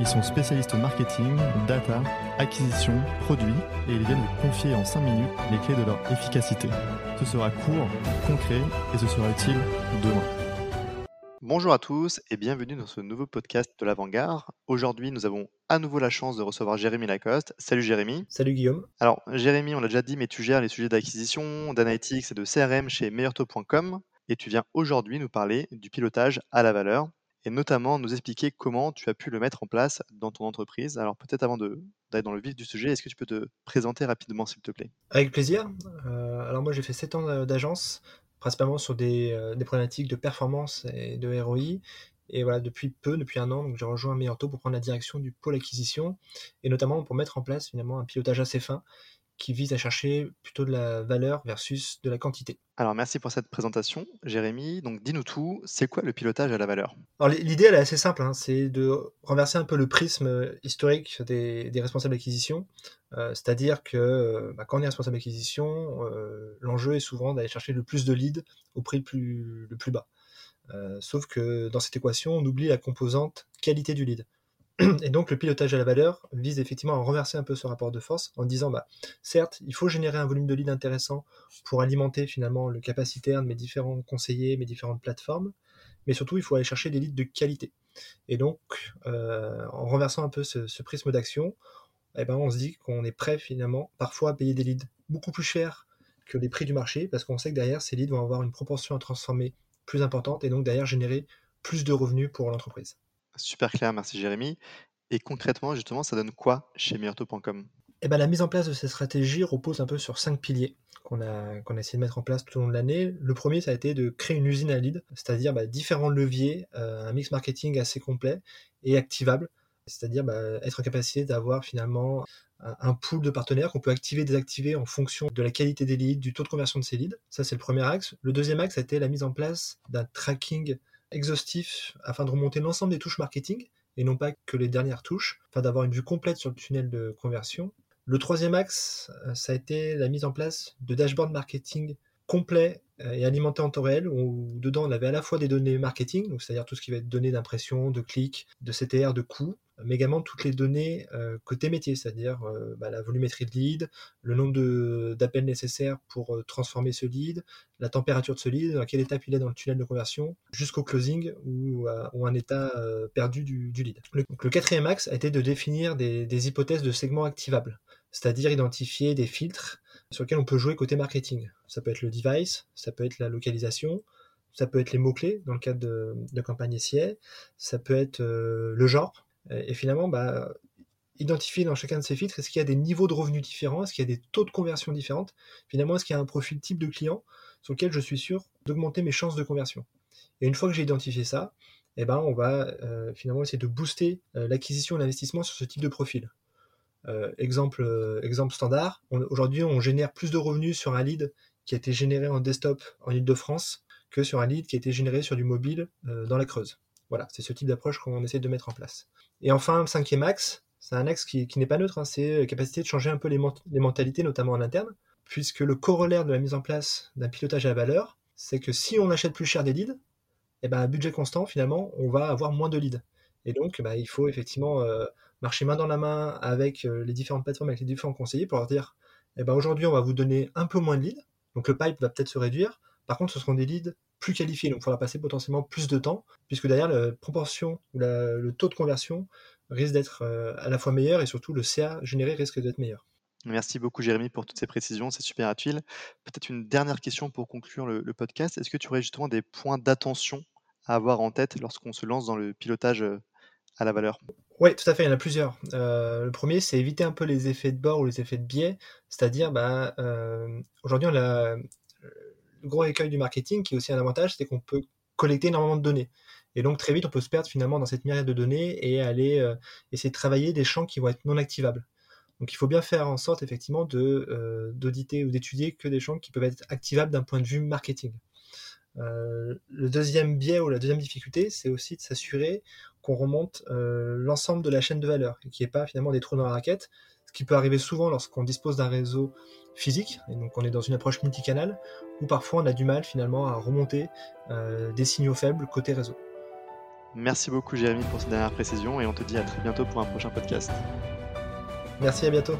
Ils sont spécialistes marketing, data, acquisition, produits et ils viennent vous confier en 5 minutes les clés de leur efficacité. Ce sera court, concret et ce sera utile demain. Bonjour à tous et bienvenue dans ce nouveau podcast de l'Avant-Garde. Aujourd'hui, nous avons à nouveau la chance de recevoir Jérémy Lacoste. Salut Jérémy. Salut Guillaume. Alors, Jérémy, on l'a déjà dit, mais tu gères les sujets d'acquisition, d'analytics et de CRM chez meilleurtaux.com et tu viens aujourd'hui nous parler du pilotage à la valeur et notamment nous expliquer comment tu as pu le mettre en place dans ton entreprise. Alors peut-être avant d'aller dans le vif du sujet, est-ce que tu peux te présenter rapidement s'il te plaît? Avec plaisir. Euh, alors moi j'ai fait 7 ans d'a- d'agence, principalement sur des, euh, des problématiques de performance et de ROI. Et voilà, depuis peu, depuis un an, j'ai rejoint Meilleur Taux pour prendre la direction du pôle acquisition et notamment pour mettre en place finalement un pilotage assez fin qui vise à chercher plutôt de la valeur versus de la quantité. Alors merci pour cette présentation, Jérémy. Donc dis-nous tout, c'est quoi le pilotage à la valeur? Alors l'idée elle est assez simple, hein, c'est de renverser un peu le prisme historique des, des responsables d'acquisition. Euh, C'est-à-dire que euh, bah, quand on est responsable d'acquisition, euh, l'enjeu est souvent d'aller chercher le plus de leads au prix le plus, le plus bas. Euh, sauf que dans cette équation, on oublie la composante qualité du lead. Et donc le pilotage à la valeur vise effectivement à renverser un peu ce rapport de force en disant, bah, certes, il faut générer un volume de leads intéressant pour alimenter finalement le capacitaire de mes différents conseillers, mes différentes plateformes, mais surtout il faut aller chercher des leads de qualité. Et donc, euh, en renversant un peu ce, ce prisme d'action, eh ben, on se dit qu'on est prêt finalement parfois à payer des leads beaucoup plus chers que les prix du marché, parce qu'on sait que derrière, ces leads vont avoir une proportion à transformer plus importante et donc derrière générer plus de revenus pour l'entreprise. Super clair, merci Jérémy. Et concrètement, justement, ça donne quoi chez meilleurtaux.com Eh ben, la mise en place de ces stratégies repose un peu sur cinq piliers qu'on a, qu'on a essayé de mettre en place tout au long de l'année. Le premier, ça a été de créer une usine à lead, c'est-à-dire bah, différents leviers, euh, un mix marketing assez complet et activable, c'est-à-dire bah, être en capacité d'avoir finalement un, pool de partenaires qu'on peut activer, désactiver en fonction de la qualité des leads, du taux de conversion de ces leads. Ça, c'est le premier axe. Le deuxième axe a été la mise en place d'un tracking exhaustif afin de remonter l'ensemble des touches marketing et non pas que les dernières touches, afin d'avoir une vue complète sur le tunnel de conversion. Le troisième axe, euh, ça a été la mise en place de dashboards marketing complets euh, et alimentés en temps réel, où dedans on avait à la fois des données marketing, c'est-à-dire tout ce qui va être données d'impression, de clics, de CTR, de coûts, mais également toutes les données euh, côté métier, c'est-à-dire euh, bah, la volumétrie de lead, le nombre d'appels nécessaires pour euh, transformer ce lead, la température de ce lead, à quelle étape il est dans le tunnel de conversion, jusqu'au closing ou, un état perdu du, lead. Le, quatrième axe a été de définir des, hypothèses de segments activables, c'est-à-dire identifier des filtres sur lesquels on peut jouer côté marketing. Ça peut être le device, ça peut être la localisation, ça peut être les mots-clés dans le cadre de, campagne SIA, ça peut être le genre. Et finalement, bah, identifier dans chacun de ces filtres, est-ce qu'il y a des niveaux de revenus différents, est-ce qu'il y a des taux de conversion différents, finalement, est-ce qu'il y a un profil type de client sur lequel je suis sûr d'augmenter mes chances de conversion. Et une fois que j'ai identifié ça, eh ben, on va euh, finalement essayer de booster euh, l'acquisition et l'investissement sur ce type de profil. Euh, exemple, euh, exemple standard, aujourd'hui on génère plus de revenus sur un lead qui a été généré en desktop en Ile-de-France que sur un lead qui a été généré sur du mobile euh, dans la Creuse. Voilà, c'est ce type d'approche qu'on essaie de mettre en place. Et enfin, cinquième axe, c'est un axe qui, n'est pas neutre, hein, c'est la capacité de changer un peu les, ment- les mentalités, notamment en interne, puisque le corollaire de la mise en place d'un pilotage à la valeur, c'est que si on achète plus cher des leads, eh ben, à budget constant, finalement, on va avoir moins de leads. Et donc, bah, il faut effectivement euh, marcher main dans la main avec euh, les différentes plateformes, avec les différents conseillers pour leur dire, eh ben, aujourd'hui, on va vous donner un peu moins de leads, donc le pipe va peut-être se réduire, par contre, ce seront des leads plus qualifiés, donc il faudra passer potentiellement plus de temps, puisque derrière, la proportion ou le taux de conversion risque d'être euh, à la fois meilleur et surtout le CA généré risque d'être meilleur. Merci beaucoup Jérémy pour toutes ces précisions, c'est super utile. Peut-être une dernière question pour conclure le, le podcast. Est-ce que tu aurais justement des points d'attention à avoir en tête lorsqu'on se lance dans le pilotage euh, à la valeur? Oui, tout à fait, il y en a plusieurs. Euh, le premier, c'est éviter un peu les effets de bord ou les effets de biais, c'est-à-dire, bah, euh, aujourd'hui, on a gros écueil du marketing qui est aussi un avantage, c'est qu'on peut collecter énormément de données. Et donc très vite, on peut se perdre finalement dans cette myriade de données et aller euh, essayer de travailler des champs qui vont être non activables. Donc il faut bien faire en sorte effectivement de d'auditer ou d'étudier que des champs qui peuvent être activables d'un point de vue marketing. le deuxième biais ou la deuxième difficulté, c'est aussi de s'assurer qu'on remonte l'ensemble de la chaîne de valeur et qu'il n'y ait pas finalement des trous dans la raquette, ce qui peut arriver souvent lorsqu'on dispose d'un réseau physique, et donc on est dans une approche multicanale, où parfois on a du mal finalement à remonter euh, des signaux faibles côté réseau. Merci beaucoup Jérémy pour ces dernières précisions et on te dit à très bientôt pour un prochain podcast. Merci, à bientôt.